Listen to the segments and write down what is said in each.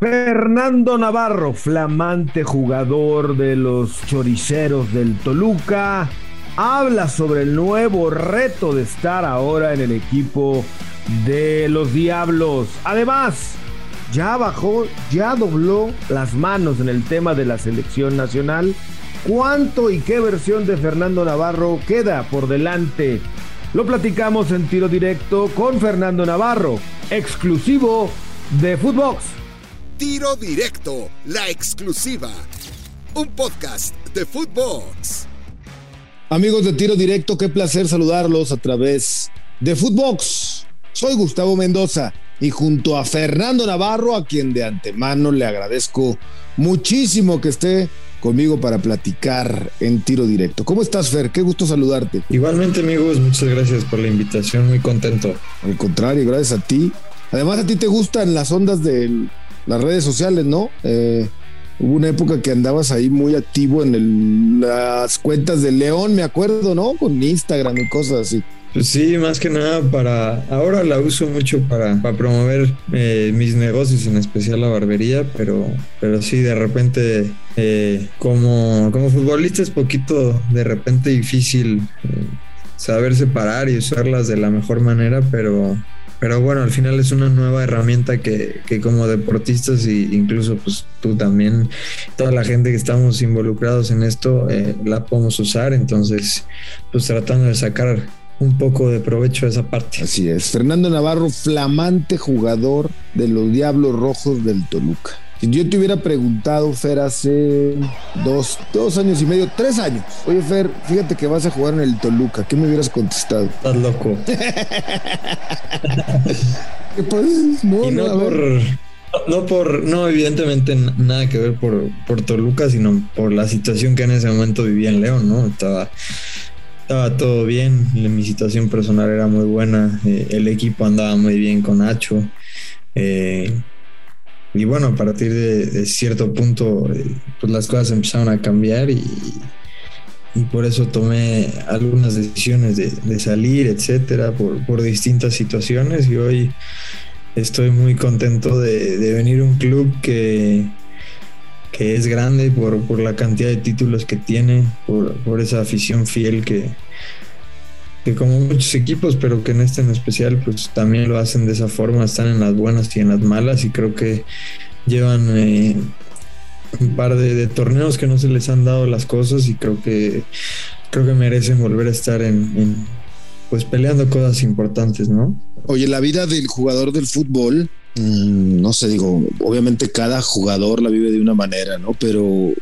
Fernando Navarro, flamante jugador de los choriceros del Toluca, habla sobre el nuevo reto de estar ahora en el equipo de los Diablos. Además, ya bajó, ya dobló las manos en el tema de la selección nacional. ¿Cuánto y qué versión de Fernando Navarro queda por delante? Lo platicamos en tiro directo con Fernando Navarro, exclusivo de Footbox. Tiro Directo, la exclusiva. Un podcast de Footbox. Amigos de Tiro Directo, qué placer saludarlos a través de Footbox. Soy Gustavo Mendoza y junto a Fernando Navarro, a quien de antemano le agradezco muchísimo que esté conmigo para platicar en tiro directo. ¿Cómo estás, Fer? Qué gusto saludarte. Igualmente, amigos, muchas gracias por la invitación, muy contento. Al contrario, gracias a ti. Además, a ti te gustan las ondas del las redes sociales, ¿no? Eh, hubo una época que andabas ahí muy activo en las cuentas de León, me acuerdo, ¿no? Con Instagram y cosas así. Pues sí, más que nada para. Ahora la uso mucho para, para promover eh, mis negocios, en especial la barbería, pero, pero sí, de repente, eh, como, como futbolista es poquito de repente difícil saber separar y usarlas de la mejor manera, pero, pero bueno, al final es una nueva herramienta que, como deportistas e incluso pues tú también, toda la gente que estamos involucrados en esto, eh, la podemos usar. Entonces, pues tratando de sacar un poco de provecho a esa parte. Así es. Fernando Navarro, flamante jugador de los Diablos Rojos del Toluca. Si yo te hubiera preguntado, Fer, hace dos, dos años y medio, tres años. Oye, Fer, fíjate que vas a jugar en el Toluca. ¿Qué me hubieras contestado? Estás loco. pues, no, y no, por. No por, no, evidentemente nada que ver por, por Toluca, sino por la situación que en ese momento vivía en León, ¿no? Estaba, estaba todo bien, mi situación personal era muy buena, eh, el equipo andaba muy bien con Nacho. Eh, y bueno, a partir de, cierto punto, eh, pues las cosas empezaron a cambiar y, por eso tomé algunas decisiones de, salir, etcétera, por, distintas situaciones. Y hoy estoy muy contento de, venir a un club que, que es grande por, por, la cantidad de títulos que tiene, por, por esa afición fiel que, que como muchos equipos, pero que en este en especial, pues también lo hacen de esa forma, están en las buenas y en las malas, y creo que llevan eh, un par de, torneos que no se les han dado las cosas, y creo que creo que merecen volver a estar en, pues peleando cosas importantes, ¿no? Oye, la vida del jugador del fútbol, mm, no sé, digo, obviamente cada jugador la vive de una manera, ¿no? Pero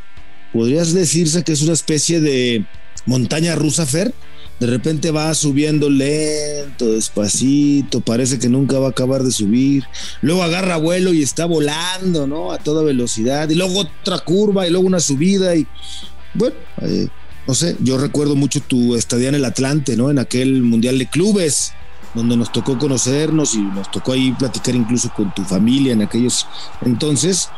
podrías decirse que es una especie de montaña rusa, Fer de repente va subiendo lento, despacito, parece que nunca va a acabar de subir, luego agarra vuelo y está volando, ¿no? A toda velocidad, y luego otra curva y luego una subida y bueno, eh, no sé, yo recuerdo mucho tu estadía en el Atlante, ¿no? En aquel Mundial de Clubes, donde nos tocó conocernos y nos tocó ahí platicar incluso con tu familia en aquellos entonces.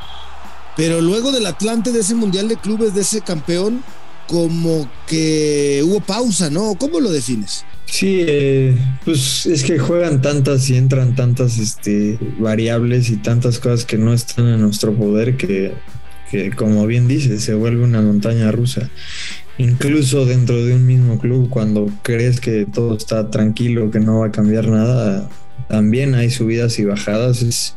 Pero luego del Atlante, de ese Mundial de Clubes, de ese campeón, como que hubo pausa, ¿no? ¿Cómo lo defines? Sí, eh, pues es que juegan tantas y entran tantas este, variables y tantas cosas que no están en nuestro poder que, que, como bien dices, se vuelve una montaña rusa. Incluso dentro de un mismo club, cuando crees que todo está tranquilo, que no va a cambiar nada, también hay subidas y bajadas. Es,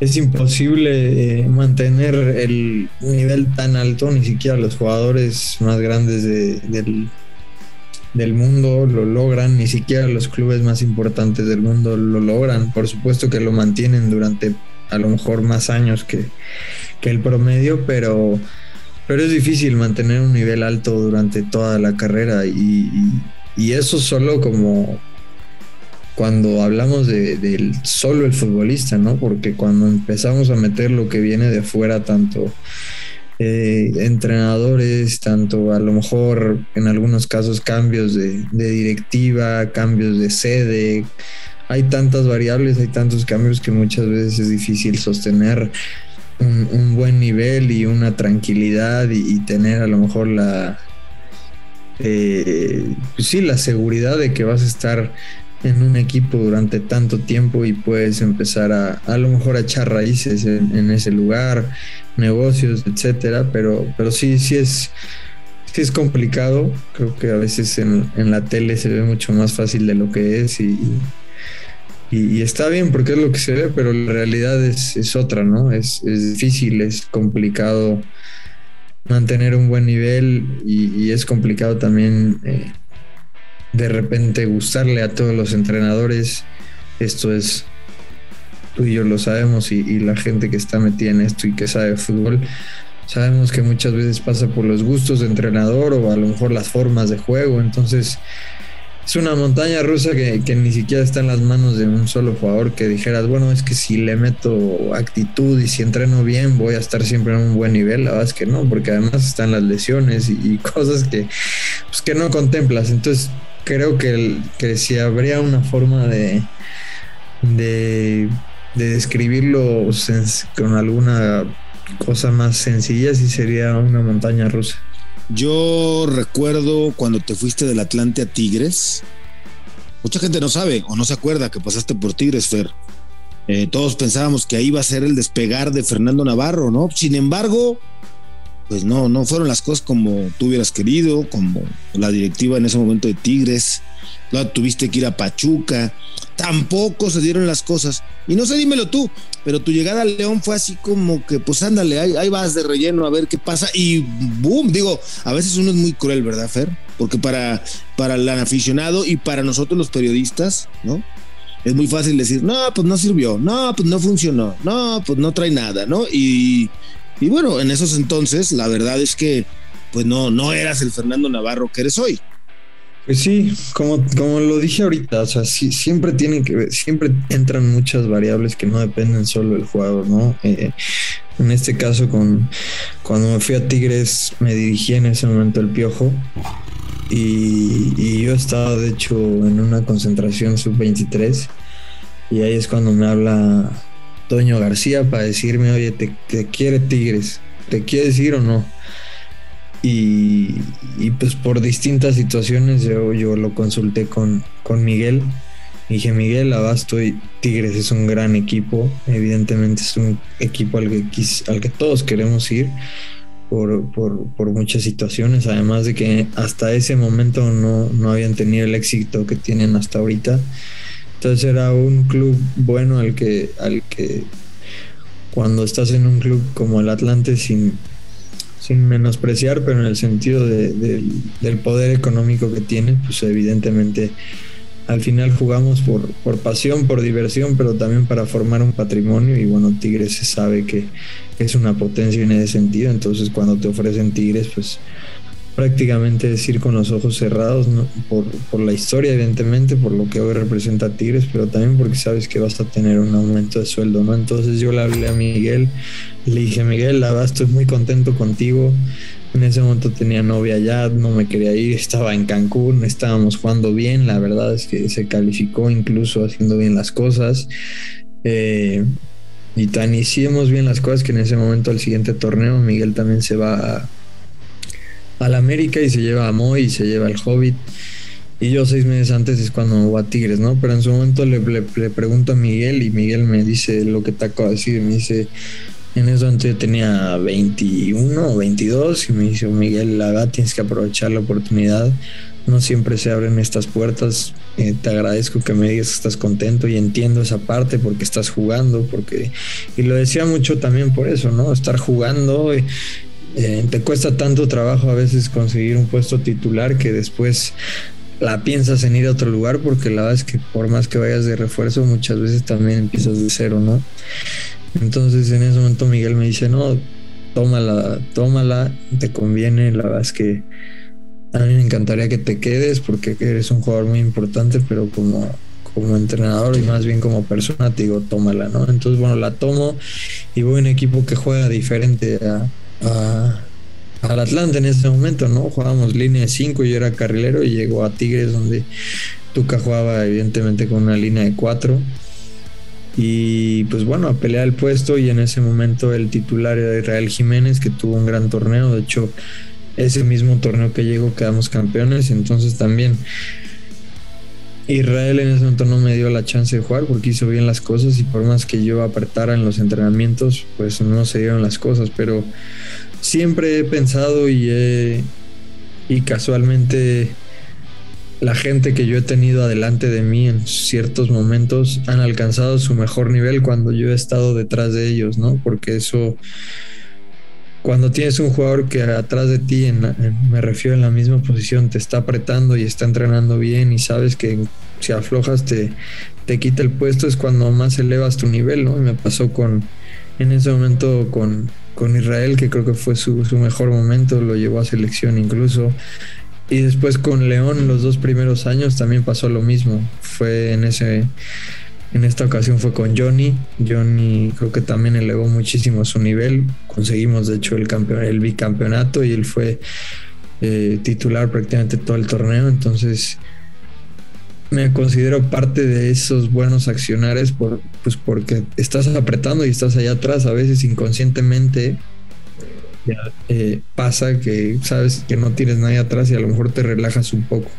es imposible eh, mantener el nivel tan alto, ni siquiera los jugadores más grandes del, del mundo lo logran, ni siquiera los clubes más importantes del mundo lo logran. Por supuesto que lo mantienen durante a lo mejor más años que, el promedio, pero, pero es difícil mantener un nivel alto durante toda la carrera y, y eso solo como cuando hablamos de, del solo el futbolista, ¿no? Porque cuando empezamos a meter lo que viene de fuera, tanto eh, entrenadores, tanto a lo mejor en algunos casos cambios de, directiva, cambios de sede, hay tantas variables, hay tantos cambios que muchas veces es difícil sostener un, buen nivel y una tranquilidad y, tener a lo mejor la, eh, pues sí, la seguridad de que vas a estar en un equipo durante tanto tiempo y puedes empezar a a lo mejor a echar raíces en, ese lugar, negocios, etcétera, pero, pero sí, sí es, sí es complicado. Creo que a veces en, la tele se ve mucho más fácil de lo que es y, y, está bien porque es lo que se ve, pero la realidad es, otra, ¿no? Es, difícil, es complicado mantener un buen nivel y, es complicado también eh, de repente gustarle a todos los entrenadores. Esto es, tú y yo lo sabemos y, la gente que está metida en esto y que sabe fútbol, sabemos que muchas veces pasa por los gustos de entrenador o a lo mejor las formas de juego. Entonces es una montaña rusa que, que ni siquiera está en las manos de un solo jugador que dijeras, bueno, es que si le meto actitud y si entreno bien voy a estar siempre en un buen nivel. La verdad es que no, porque además están las lesiones y, cosas que, pues, que no contemplas. Entonces creo que, que si habría una forma de, de, describirlo con alguna cosa más sencilla, sí sería una montaña rusa. Yo recuerdo cuando te fuiste del Atlante a Tigres. Mucha gente no sabe o no se acuerda que pasaste por Tigres, Fer. Eh, todos pensábamos que ahí iba a ser el despegar de Fernando Navarro, ¿no? Sin embargo, pues no, no fueron las cosas como tú hubieras querido, como la directiva en ese momento de Tigres. No tuviste que ir a Pachuca. Tampoco se dieron las cosas. Y no sé, dímelo tú, pero tu llegada al León fue así como que, pues ándale, ahí, vas de relleno a ver qué pasa. Y boom, digo, a veces uno es muy cruel, ¿verdad, Fer? Porque para, para el aficionado y para nosotros los periodistas, ¿no? Es muy fácil decir, no, pues no sirvió, no, pues no funcionó, no, pues no trae nada, ¿no? Y, y bueno, en esos entonces, la verdad es que, pues no, no eras el Fernando Navarro que eres hoy. Pues sí, como, como lo dije ahorita, o sea, sí, siempre tienen que ver, siempre entran muchas variables que no dependen solo del jugador, ¿no? Eh, en este caso, con, cuando me fui a Tigres, me dirigí en ese momento el Piojo y, yo estaba, de hecho, en una concentración sub-23 y ahí es cuando me habla Toño García para decirme, oye, te, quiere Tigres, ¿te quiere decir o no? Y, pues por distintas situaciones yo, yo lo consulté con, con Miguel. dije, Miguel, Abasto y Tigres es un gran equipo. Evidentemente es un equipo al que, al que todos queremos ir por, por, muchas situaciones. Además de que hasta ese momento no, no habían tenido el éxito que tienen hasta ahorita. Entonces era un club bueno al que, al que cuando estás en un club como el Atlante sin, sin menospreciar, pero en el sentido del poder económico que tiene, pues evidentemente al final jugamos por, por pasión, por diversión, pero también para formar un patrimonio. Y bueno, Tigres se sabe que es una potencia en ese sentido, entonces cuando te ofrecen Tigres, pues prácticamente decir con los ojos cerrados, por, la historia, evidentemente, por lo que hoy representa Tigres, pero también porque sabes que vas a tener un aumento de sueldo, ¿no? Entonces yo le hablé a Miguel, le dije, Miguel, la verdad estoy muy contento contigo. En ese momento tenía novia ya, no me quería ir, estaba en Cancún, estábamos jugando bien, la verdad es que se calificó incluso haciendo bien las cosas. Eh, y tan hicimos bien las cosas que en ese momento al siguiente torneo Miguel también se va a al América y se lleva a Moy y se lleva al Hobbit. Y yo seis meses antes es cuando me voy a Tigres, ¿no? Pero en su momento le, pregunto a Miguel y Miguel me dice lo que te acabo de decir. Me dice, en eso momento yo tenía 21 o 22 y me dice, Miguel, la verdad tienes que aprovechar la oportunidad. No siempre se abren estas puertas. Eh, te agradezco que me digas que estás contento y entiendo esa parte porque estás jugando, porque... Y lo decía mucho también por eso, ¿no? Estar jugando eh, te cuesta tanto trabajo a veces conseguir un puesto titular que después la piensas en ir a otro lugar porque la verdad es que por más que vayas de refuerzo muchas veces también empiezas de cero, ¿no? Entonces en ese momento Miguel me dice, no, tómala, tómala, te conviene, la verdad es que a mí me encantaría que te quedes porque eres un jugador muy importante, pero como, como entrenador y más bien como persona te digo, tómala, ¿no? Entonces, bueno, la tomo y voy a un equipo que juega diferente a, al Atlante en ese momento, ¿no? Jugábamos línea de 5 y yo era carrilero y llegó a Tigres donde Tuca jugaba evidentemente con una línea de 4 y pues bueno, a pelear el puesto y en ese momento el titular era Israel Jiménez que tuvo un gran torneo, de hecho ese mismo torneo que llegó quedamos campeones, entonces también Israel en ese momento no me dio la chance de jugar porque hizo bien las cosas y por más que yo apretara en los entrenamientos, pues no se dieron las cosas, pero siempre he pensado y y casualmente la gente que yo he tenido adelante de mí en ciertos momentos han alcanzado su mejor nivel cuando yo he estado detrás de ellos, ¿no? Porque eso cuando tienes un jugador que atrás de ti, me refiero en la misma posición, te está apretando y está entrenando bien y sabes que si aflojas te, te quita el puesto, es cuando más elevas tu nivel, ¿no? Y me pasó con, en ese momento con, con Israel, que creo que fue su, su, mejor momento, lo llevó a selección incluso. Y después con León, los dos primeros años también pasó lo mismo. Fue en ese en esta ocasión fue con Johnny. Johnny creo que también elevó muchísimo su nivel. Conseguimos de hecho el, el bicampeonato y él fue eh, titular prácticamente todo el torneo. Entonces me considero parte de esos buenos accionares pues porque estás apretando y estás allá atrás a veces inconscientemente. Eh, pasa que sabes que no tienes nadie atrás y a lo mejor te relajas un poco.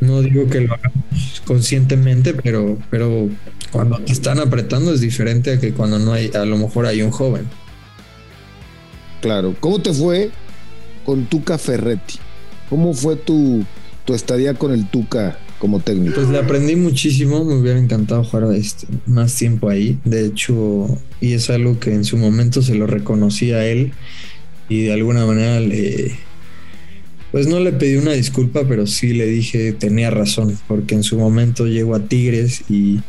No digo que lo hagamos conscientemente, pero, pero cuando te están apretando es diferente a que cuando no hay, a lo mejor hay un joven. Claro. ¿Cómo te fue con Tuca Ferretti? ¿Cómo fue tu, tu estadía con el Tuca como técnico? Pues le aprendí muchísimo, me hubiera encantado jugar este, más tiempo ahí. De hecho, y es algo que en su momento se lo reconocí a él y de alguna manera le, pues no le pedí una disculpa, pero sí le dije tenía razón, porque en su momento llego a Tigres y,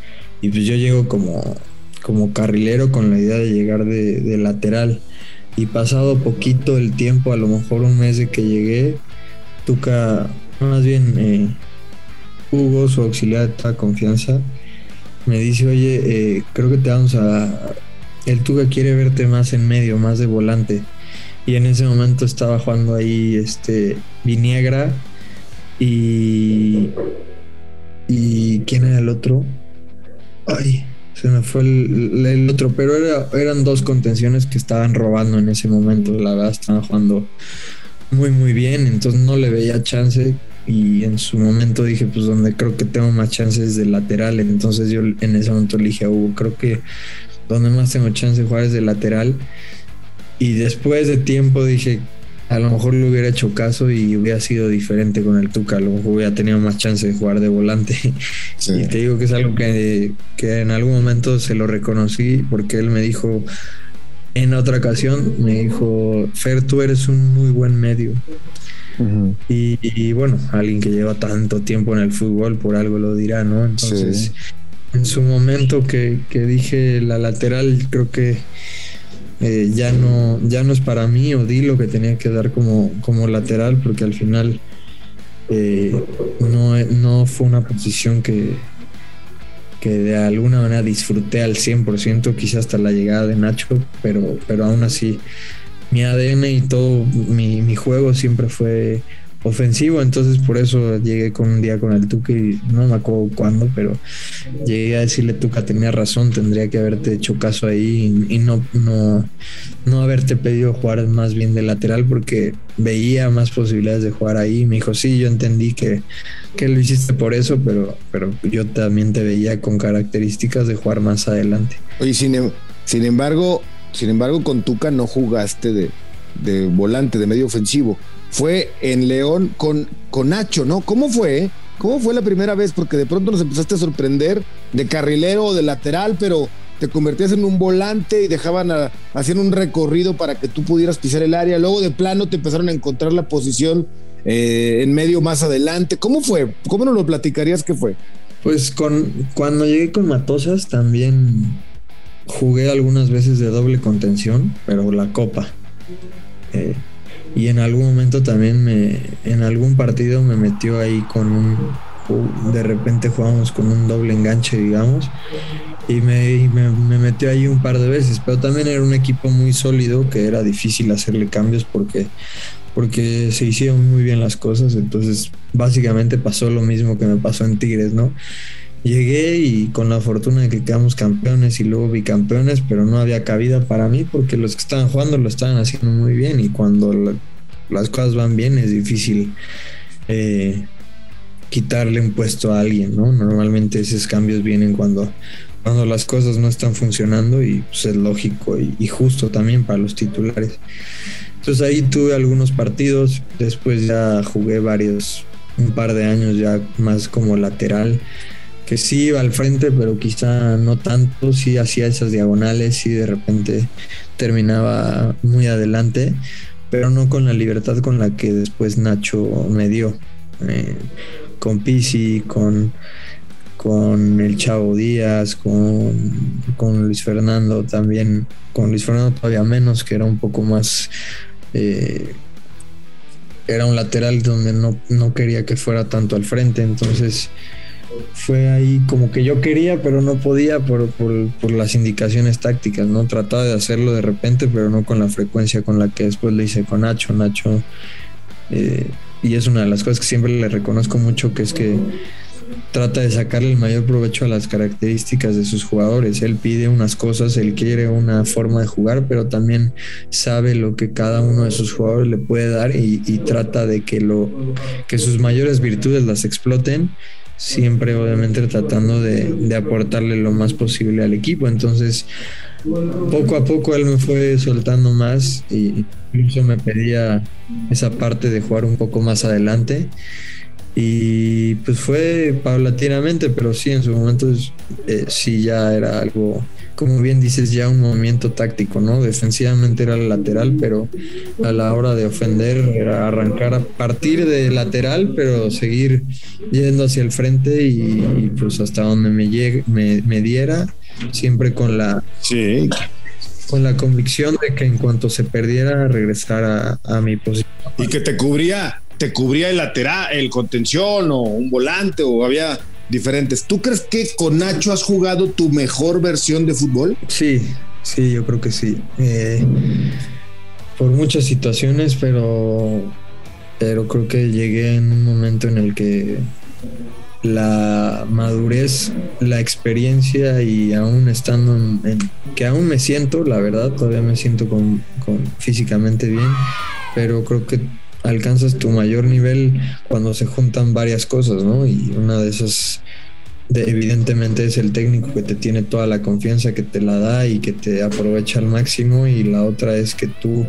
pues yo llego como, como carrilero con la idea de llegar de, lateral. Y pasado poquito el tiempo, a lo mejor un mes de que llegué, Tuca, más bien eh, Hugo, su auxiliar de confianza, me dice, oye, eh, creo que te vamos a... El Tuca quiere verte más en medio, más de volante. Y en ese momento estaba jugando ahí este Viniegra y. ¿Y quién era el otro? Ay, se me fue el, otro, pero eran dos contenciones que estaban robando en ese momento. La verdad, estaban jugando muy, muy bien, entonces no le veía chance. Y en su momento dije, pues donde creo que tengo más chances de lateral. Entonces yo en ese momento le dije a Hugo, creo que donde más tengo chance de jugar es de lateral. Y después de tiempo dije, a lo mejor le hubiera hecho caso y hubiera sido diferente con el Tuca, a lo mejor hubiera tenido más chance de jugar de volante. Y te digo que es algo que, que, en algún momento se lo reconocí porque él me dijo, en otra ocasión, me dijo, Fer, tú eres un muy buen medio. y, bueno, alguien que lleva tanto tiempo en el fútbol, por algo lo dirá, ¿no? Entonces, en su momento que, que dije la lateral, creo que eh, ya, no, ya no es para mí o lo que tenía que dar como, como lateral porque al final eh, no, no fue una posición que, que de alguna manera disfruté al 100%, quizás hasta la llegada de Nacho, pero, pero aún así mi ADN y todo mi, mi juego siempre fue ofensivo, entonces por eso llegué con un día con el Tuca y no me acuerdo cuándo, pero llegué a decirle Tuca tenía razón, tendría que haberte hecho caso ahí y, no, no, no haberte pedido jugar más bien de lateral porque veía más posibilidades de jugar ahí. Me dijo, sí, yo entendí que, que lo hiciste por eso, pero, pero yo también te veía con características de jugar más adelante. Oye, sin, em, sin embargo, sin embargo, con Tuca no jugaste de, de volante, de medio ofensivo fue en León con, con Nacho, ¿no? ¿Cómo fue? ¿Cómo fue la primera vez? Porque de pronto nos empezaste a sorprender de carrilero o de lateral, pero te convertías en un volante y dejaban a, hacer un recorrido para que tú pudieras pisar el área. Luego de plano te empezaron a encontrar la posición eh, en medio más adelante. ¿Cómo fue? ¿Cómo nos lo platicarías que fue? Pues con, cuando llegué con Matosas también jugué algunas veces de doble contención, pero la copa. Eh, y en algún momento también me, en algún partido me metió ahí con un, de repente jugamos con un doble enganche, digamos, y me, me, metió ahí un par de veces, pero también era un equipo muy sólido que era difícil hacerle cambios porque, porque se hicieron muy bien las cosas, entonces básicamente pasó lo mismo que me pasó en Tigres, ¿no? Llegué y con la fortuna de que quedamos campeones y luego bicampeones, pero no había cabida para mí porque los que estaban jugando lo estaban haciendo muy bien y cuando las cosas van bien es difícil eh, quitarle un puesto a alguien, ¿no? Normalmente esos cambios vienen cuando, cuando las cosas no están funcionando y pues, es lógico y, justo también para los titulares. Entonces ahí tuve algunos partidos, después ya jugué varios, un par de años ya más como lateral, que sí iba al frente, pero quizá no tanto, sí hacía esas diagonales, sí de repente terminaba muy adelante, pero no con la libertad con la que después Nacho me dio. Eh, con Pisi, con, con el Chavo Díaz, con, con, Luis Fernando también, con Luis Fernando todavía menos, que era un poco más... Eh, era un lateral donde no, no quería que fuera tanto al frente, entonces fue ahí como que yo quería, pero no podía por, las indicaciones tácticas, ¿no? Trataba de hacerlo de repente, pero no con la frecuencia con la que después le hice con Nacho. Nacho, eh, y es una de las cosas que siempre le reconozco mucho, que es que trata de sacarle el mayor provecho a las características de sus jugadores. Él pide unas cosas, él quiere una forma de jugar, pero también sabe lo que cada uno de sus jugadores le puede dar y, y trata de que, lo, que sus mayores virtudes las exploten siempre obviamente tratando de, aportarle lo más posible al equipo. Entonces, poco a poco él me fue soltando más y incluso me pedía esa parte de jugar un poco más adelante. Y pues fue paulatinamente, pero sí, en su momento eh, sí ya era algo como bien dices, ya un movimiento táctico, ¿no? Defensivamente era el lateral, pero a la hora de ofender era arrancar a partir de lateral, pero seguir yendo hacia el frente y, pues hasta donde me, llegue, me, diera, siempre con la... Con la convicción de que en cuanto se perdiera, regresara a, a mi posición. Y que te cubría, te cubría el lateral, el contención o un volante o había diferentes. ¿Tú crees que con Nacho has jugado tu mejor versión de fútbol? Sí, sí, yo creo que sí. Eh, por muchas situaciones, pero, pero creo que llegué en un momento en el que la madurez, la experiencia y aún estando en, que aún me siento, la verdad, todavía me siento con, con físicamente bien, pero creo que alcanzas tu mayor nivel cuando se juntan varias cosas, ¿no? Y una de esas, evidentemente, es el técnico que te tiene toda la confianza, que te la da y que te aprovecha al máximo. Y la otra es que tú,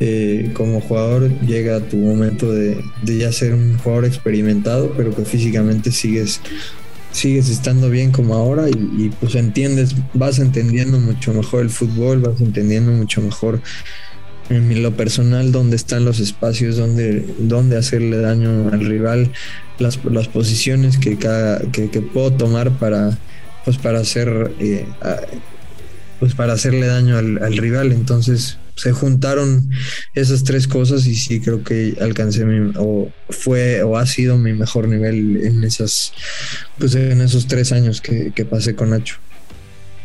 eh, como jugador, llega a tu momento de, ya ser un jugador experimentado, pero que físicamente sigues sigues estando bien como ahora y, y, pues entiendes, vas entendiendo mucho mejor el fútbol, vas entendiendo mucho mejor en lo personal dónde están los espacios, dónde, dónde hacerle daño al rival, las, las posiciones que, que, puedo tomar para, pues para hacer eh, pues para hacerle daño al, rival. Entonces se juntaron esas tres cosas y sí creo que alcancé mi, o fue o ha sido mi mejor nivel en esas pues en esos tres años que, que pasé con Nacho.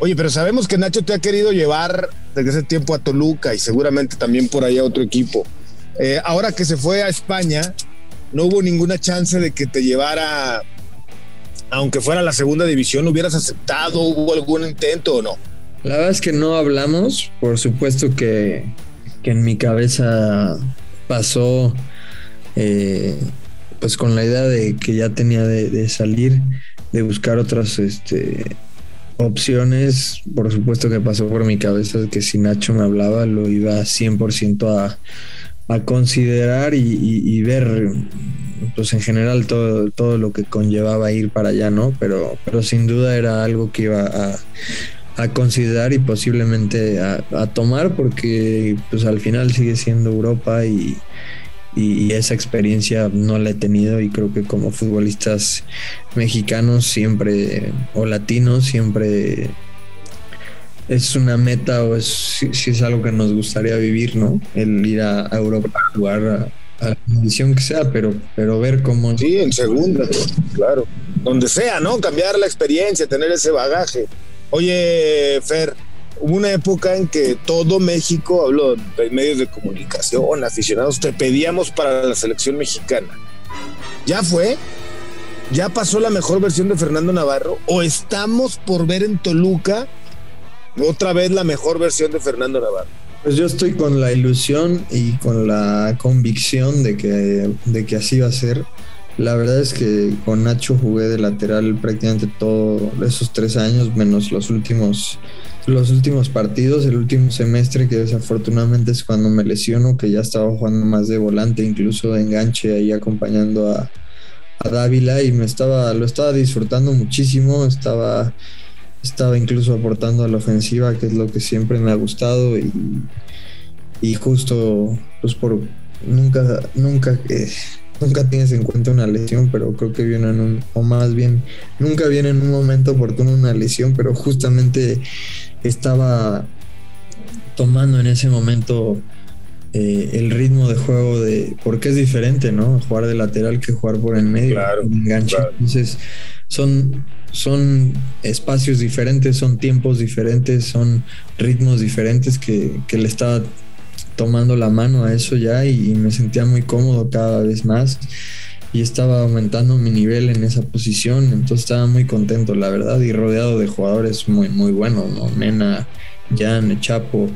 Oye, pero sabemos que Nacho te ha querido llevar desde ese tiempo a Toluca y seguramente también por ahí a otro equipo. Eh, ahora que se fue a España, no hubo ninguna chance de que te llevara, aunque fuera la segunda división, ¿hubieras aceptado? ¿Hubo algún intento o no? La verdad es que no hablamos, por supuesto que, en mi cabeza pasó eh, pues con la idea de que ya tenía de, de salir, de buscar otras este, opciones, por supuesto que pasó por mi cabeza que si Nacho me hablaba lo iba 100% a, a considerar y, ver, pues en general todo, todo lo que conllevaba ir para allá, ¿no? Pero, pero sin duda era algo que iba a, a considerar y posiblemente a, a, tomar porque pues al final sigue siendo Europa y, y, esa experiencia no la he tenido y creo que como futbolistas mexicanos siempre o latinos siempre es una meta o es si, es algo que nos gustaría vivir, ¿no? El ir a, Europa a jugar a, la condición que sea, pero, pero ver cómo... Sí, en segunda, claro. Donde sea, ¿no? Cambiar la experiencia, tener ese bagaje. Oye, Fer, hubo una época en que todo México, hablo de medios de comunicación, aficionados, te pedíamos para la selección mexicana. ¿Ya fue? ¿Ya pasó la mejor versión de Fernando Navarro? ¿O estamos por ver en Toluca otra vez la mejor versión de Fernando Navarro? Pues yo estoy con la ilusión y con la convicción de que, de que así va a ser. La verdad es que con Nacho jugué de lateral prácticamente todos esos tres años, menos los últimos, los últimos partidos, el último semestre, que desafortunadamente es cuando me lesiono, que ya estaba jugando más de volante, incluso de enganche ahí acompañando a, a Dávila y me estaba, lo estaba disfrutando muchísimo, estaba, estaba incluso aportando a la ofensiva, que es lo que siempre me ha gustado y, y justo pues por nunca, nunca eh, nunca tienes en cuenta una lesión, pero creo que viene en un, o más bien, nunca viene en un momento oportuno una lesión, pero justamente estaba tomando en ese momento eh, el ritmo de juego de, porque es diferente, ¿no? Jugar de lateral que jugar por en medio, Claro, enganche. claro. Entonces, son, son espacios diferentes, son tiempos diferentes, son ritmos diferentes que, que le estaba tomando la mano a eso ya y, y me sentía muy cómodo cada vez más y estaba aumentando mi nivel en esa posición, entonces estaba muy contento, la verdad, y rodeado de jugadores muy, muy buenos, ¿no? Mena, Jan, Chapo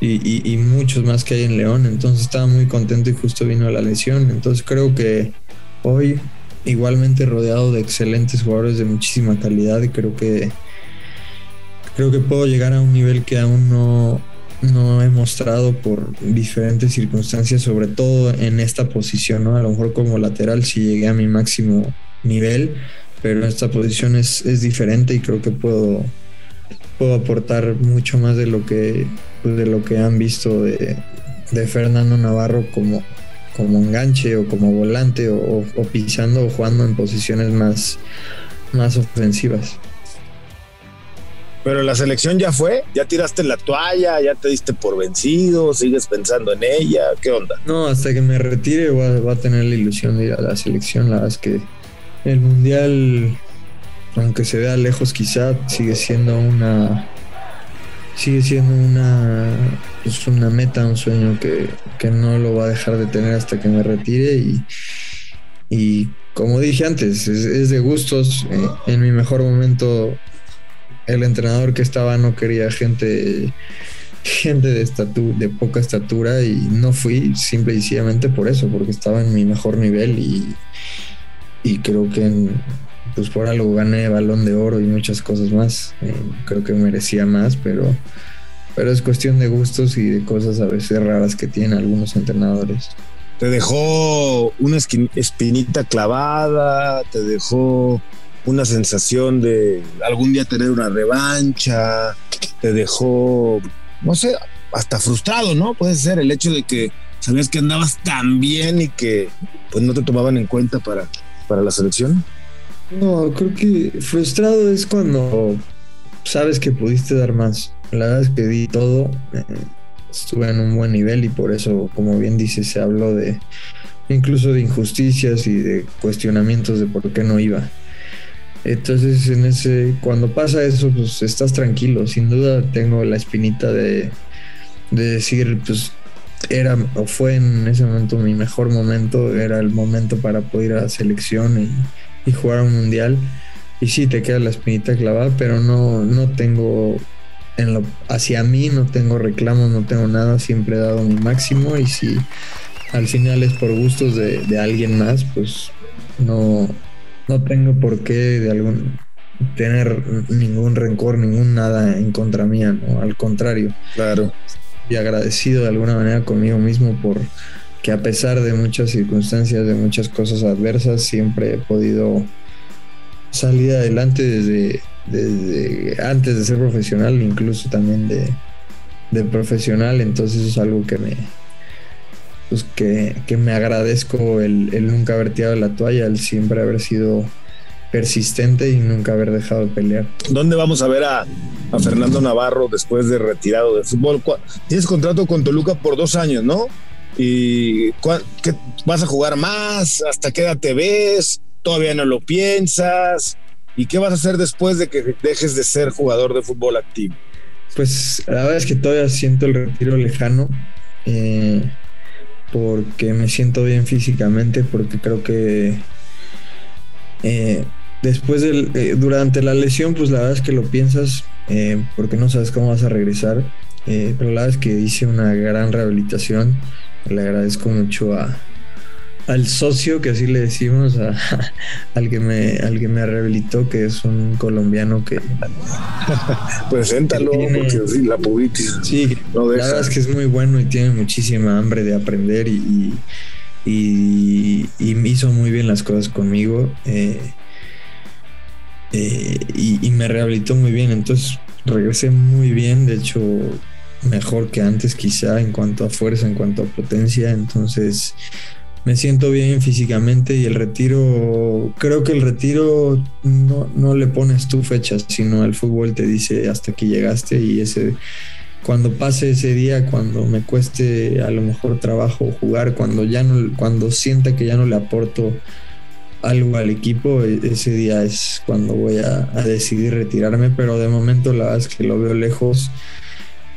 y, y- y muchos más que hay en León, entonces estaba muy contento y justo vino la lesión, entonces creo que hoy igualmente rodeado de excelentes jugadores de muchísima calidad y creo que creo que puedo llegar a un nivel que aún no, no he mostrado por diferentes circunstancias, sobre todo en esta posición. A lo mejor como lateral si llegué a mi máximo nivel, pero esta posición es, es diferente y creo que puedo, puedo aportar mucho más de lo que, pues, de lo que han visto de, de Fernando Navarro como, como enganche o como volante o- o pisando o jugando en posiciones más, más ofensivas. Pero la selección ya fue, ya tiraste la toalla, ya te diste por vencido, sigues pensando en ella, ¿qué onda? No, hasta que me retire voy a, voy a tener la ilusión de ir a la selección. La verdad es que el mundial, aunque se vea lejos quizá, sigue siendo una sigue siendo una pues una meta, un sueño que, que no lo va a dejar de tener hasta que me retire y, y como dije antes, es, es de gustos. Eh, en mi mejor momento el entrenador que estaba no quería gente gente de estatu de poca estatura y no fui simple y sencillamente por eso, porque estaba en mi mejor nivel y, y creo que pues por algo gané balón de oro y muchas cosas más. Eh, creo que merecía más, pero, pero es cuestión de gustos y de cosas a veces raras que tienen algunos entrenadores. Te dejó una espinita clavada, te dejó una sensación de algún día tener una revancha, te dejó, no sé, hasta frustrado, ¿no? Puede ser el hecho de que sabías que andabas tan bien y que pues no te tomaban en cuenta para, para la selección. No, creo que frustrado es cuando sabes que pudiste dar más. La verdad es que di todo, eh, estuve en un buen nivel y por eso, como bien dices, se habló de incluso de injusticias y de cuestionamientos de por qué no iba. Entonces, en ese, cuando pasa eso, pues estás tranquilo. Sin duda tengo la espinita de, de decir, pues era o fue en ese momento mi mejor momento, era el momento para poder ir a la selección y, y jugar un mundial. Y sí, te queda la espinita clavada, pero no, no tengo, en lo, hacia mí no tengo reclamos, no tengo nada, siempre he dado mi máximo y si al final es por gustos de, de alguien más, pues no, no tengo por qué de algún tener ningún rencor, ningún nada en contra mía, ¿no? Al contrario Claro. y agradecido de alguna manera conmigo mismo por que a pesar de muchas circunstancias, de muchas cosas adversas, siempre he podido salir adelante desde, desde antes de ser profesional, incluso también de, de profesional, entonces es algo que me pues que, que me agradezco el, el nunca haber tirado la toalla, el siempre haber sido persistente y nunca haber dejado de pelear. ¿Dónde vamos a ver a, a Fernando Navarro después de retirado del fútbol? ¿Cuál- Tienes contrato con Toluca por dos años, ¿no? ¿Y qué- vas a jugar más? ¿Hasta qué edad te ves? ¿Todavía no lo piensas? ¿Y qué vas a hacer después de que dejes de ser jugador de fútbol activo? Pues la verdad es que todavía siento el retiro lejano. eh, porque me siento bien físicamente, porque creo que eh, después del, eh, durante la lesión, pues la verdad es que lo piensas, eh, porque no sabes cómo vas a regresar. pero la verdad es que hice una gran rehabilitación. Le agradezco mucho a, al socio, que así le decimos, al, que me, al que me rehabilitó, que es un colombiano que... Preséntalo, porque la pubitis. Sí, la verdad es que es muy bueno y tiene muchísima hambre de aprender y, y, hizo muy bien las cosas conmigo. Eh, eh, y, y me rehabilitó muy bien, entonces regresé muy bien, de hecho mejor que antes quizá en cuanto a fuerza, en cuanto a potencia, entonces me siento bien físicamente y el retiro, creo que el retiro no, no le pones tú fechas, sino el fútbol te dice hasta que llegaste y ese cuando pase ese día, cuando me cueste a lo mejor trabajo jugar, cuando ya no, cuando sienta que ya no le aporto algo al equipo, e, ese día es cuando voy a, a decidir retirarme, pero de momento la verdad es que lo veo lejos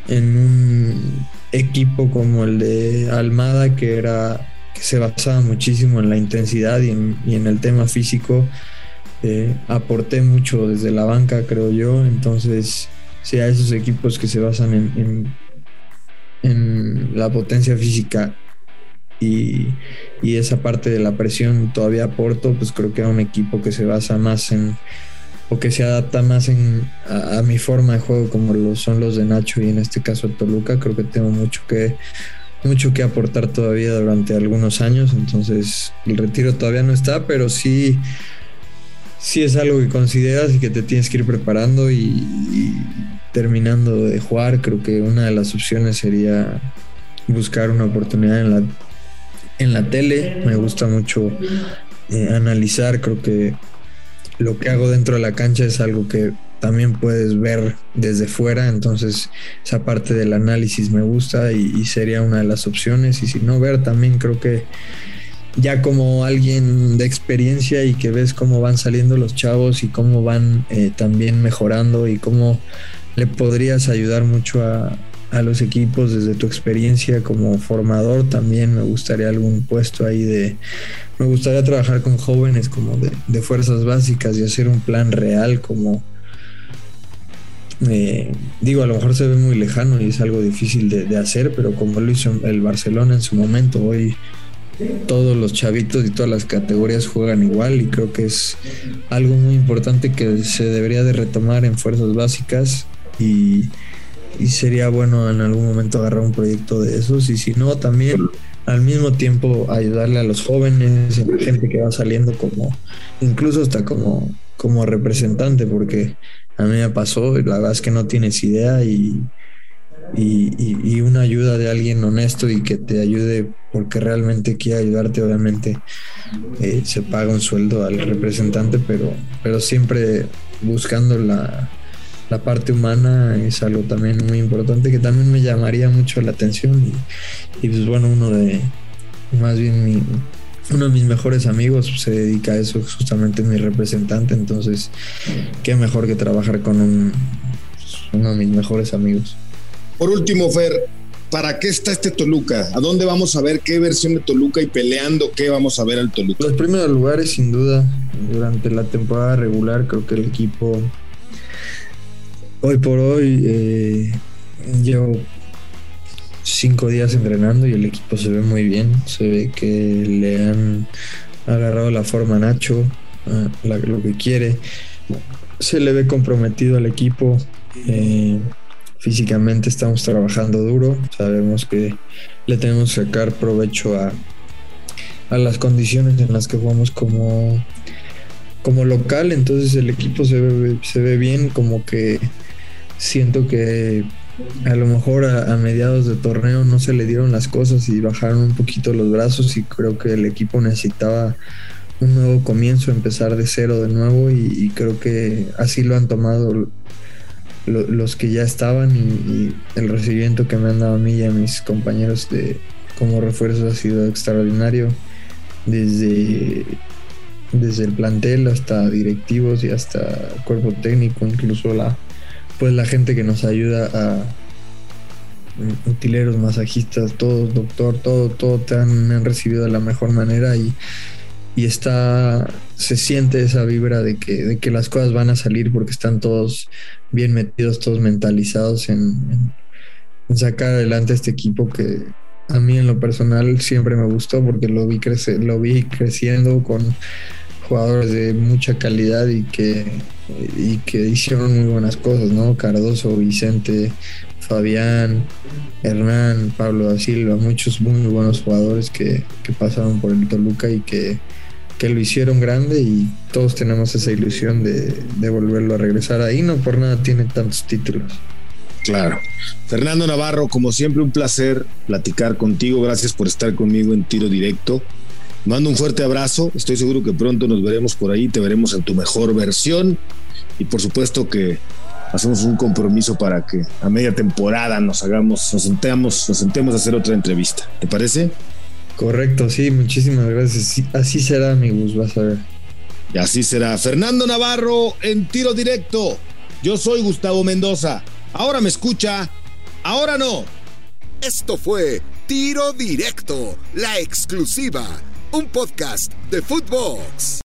en un equipo como el de Almada, que era que se basaba muchísimo en la intensidad y en, el tema físico. Eh, aporté mucho desde la banca, creo yo. Entonces, si a esos equipos que se basan en, en, la potencia física y, esa parte de la presión todavía aporto, pues creo que era un equipo que se basa más en o que se adapta más en, a, a, mi forma de juego como lo son los de Nacho y en este caso Toluca. Creo que tengo mucho que mucho que aportar todavía durante algunos años, entonces el retiro todavía no está, pero sí, sí es algo que consideras y que te tienes que ir preparando y, terminando de jugar, creo que una de las opciones sería buscar una oportunidad en la, en la tele, me gusta mucho eh, analizar, creo que lo que hago dentro de la cancha es algo que también puedes ver desde fuera, entonces esa parte del análisis me gusta y, sería una de las opciones y si no ver también creo que ya como alguien de experiencia y que ves cómo van saliendo los chavos y cómo van eh, también mejorando y cómo le podrías ayudar mucho a, los equipos desde tu experiencia como formador también me gustaría algún puesto ahí de me gustaría trabajar con jóvenes como de, de fuerzas básicas y hacer un plan real como eh, digo, a lo mejor se ve muy lejano y es algo difícil de, hacer, pero como lo hizo el Barcelona en su momento, hoy todos los chavitos y todas las categorías juegan igual y creo que es algo muy importante que se debería de retomar en fuerzas básicas y, sería bueno en algún momento agarrar un proyecto de esos y si no también al mismo tiempo ayudarle a los jóvenes, a la gente que va saliendo como incluso hasta como como representante porque a mí me pasó, la verdad es que no tienes idea y, y, una ayuda de alguien honesto y que te ayude porque realmente quiere ayudarte, obviamente eh, se paga un sueldo al representante, pero, pero siempre buscando la, la parte humana es algo también muy importante que también me llamaría mucho la atención y, y pues bueno, uno de, más bien mi, uno de mis mejores amigos se dedica a eso, justamente mi representante, entonces qué mejor que trabajar con un, uno de mis mejores amigos. Por último, Fer, ¿para qué está este Toluca? ¿A dónde vamos a ver qué versión de Toluca y peleando qué vamos a ver al Toluca? Los primeros lugares, sin duda, durante la temporada regular, creo que el equipo hoy por hoy eh, cinco días entrenando y el equipo se ve muy bien. Se ve que le han agarrado la forma a Nacho, lo que quiere. Se le ve comprometido al equipo. Eh, físicamente estamos trabajando duro. Sabemos que le tenemos que sacar provecho a, a las condiciones en las que jugamos como, como local. Entonces el equipo se ve, se ve bien, como que siento que a lo mejor a, mediados de torneo no se le dieron las cosas y bajaron un poquito los brazos y creo que el equipo necesitaba un nuevo comienzo, empezar de cero de nuevo y, creo que así lo han tomado los que ya estaban y, el recibimiento que me han dado a mí y a mis compañeros de como refuerzo ha sido extraordinario. Desde desde el plantel hasta directivos y hasta cuerpo técnico, incluso la, pues la gente que nos ayuda a mm, utileros, masajistas, todos, doctor, todo, todo te han, me han recibido de la mejor manera y, y está, se siente esa vibra de que, de que las cosas van a salir porque están todos bien metidos, todos mentalizados en, sacar adelante este equipo que, a mí en lo personal siempre me gustó porque lo vi, crece, lo vi creciendo con jugadores de mucha calidad y que, y que hicieron muy buenas cosas, ¿no? Cardoso, Vicente, Fabián, Hernán, Pablo da Silva, muchos muy buenos jugadores que, pasaron por el Toluca y que, lo hicieron grande y todos tenemos esa ilusión de, de volverlo a regresar ahí, no por nada tiene tantos títulos. Claro. Fernando Navarro, como siempre, un placer platicar contigo. Gracias por estar conmigo en tiro directo. Mando un fuerte abrazo. Estoy seguro que pronto nos veremos por ahí, te veremos en tu mejor versión. Y por supuesto que hacemos un compromiso para que a media temporada nos hagamos, nos sentemos, nos sentemos a hacer otra entrevista. ¿Te parece? Correcto, sí, muchísimas gracias. así será, amigos, vas a ver. Y así será. Fernando Navarro en tiro directo. Yo soy Gustavo Mendoza. Ahora me escucha, ahora no. Esto fue Tiro Directo, la exclusiva un podcast de Footbox.